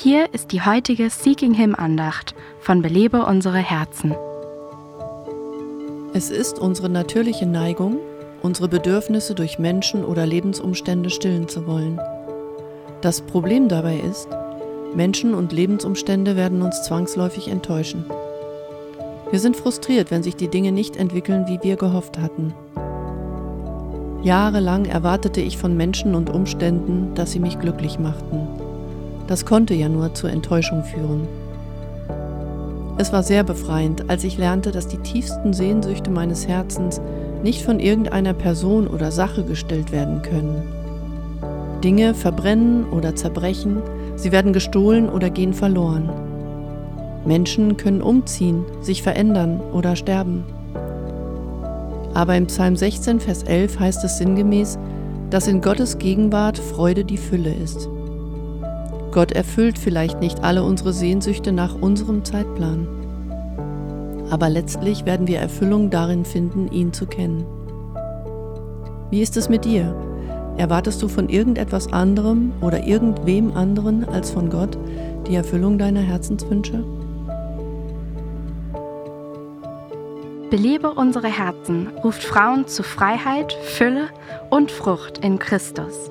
Hier ist die heutige Seeking Him Andacht von Belebe unsere Herzen. Es ist unsere natürliche Neigung, unsere Bedürfnisse durch Menschen oder Lebensumstände stillen zu wollen. Das Problem dabei ist, Menschen und Lebensumstände werden uns zwangsläufig enttäuschen. Wir sind frustriert, wenn sich die Dinge nicht entwickeln, wie wir gehofft hatten. Jahrelang erwartete ich von Menschen und Umständen, dass sie mich glücklich machten. Das konnte ja nur zur Enttäuschung führen. Es war sehr befreiend, als ich lernte, dass die tiefsten Sehnsüchte meines Herzens nicht von irgendeiner Person oder Sache gestellt werden können. Dinge verbrennen oder zerbrechen, sie werden gestohlen oder gehen verloren. Menschen können umziehen, sich verändern oder sterben. Aber im Psalm 16, Vers 11 heißt es sinngemäß, dass in Gottes Gegenwart Freude die Fülle ist. Gott erfüllt vielleicht nicht alle unsere Sehnsüchte nach unserem Zeitplan. Aber letztlich werden wir Erfüllung darin finden, ihn zu kennen. Wie ist es mit dir? Erwartest du von irgendetwas anderem oder irgendwem anderen als von Gott die Erfüllung deiner Herzenswünsche? Belebe unsere Herzen ruft Frauen zu Freiheit, Fülle und Frucht in Christus.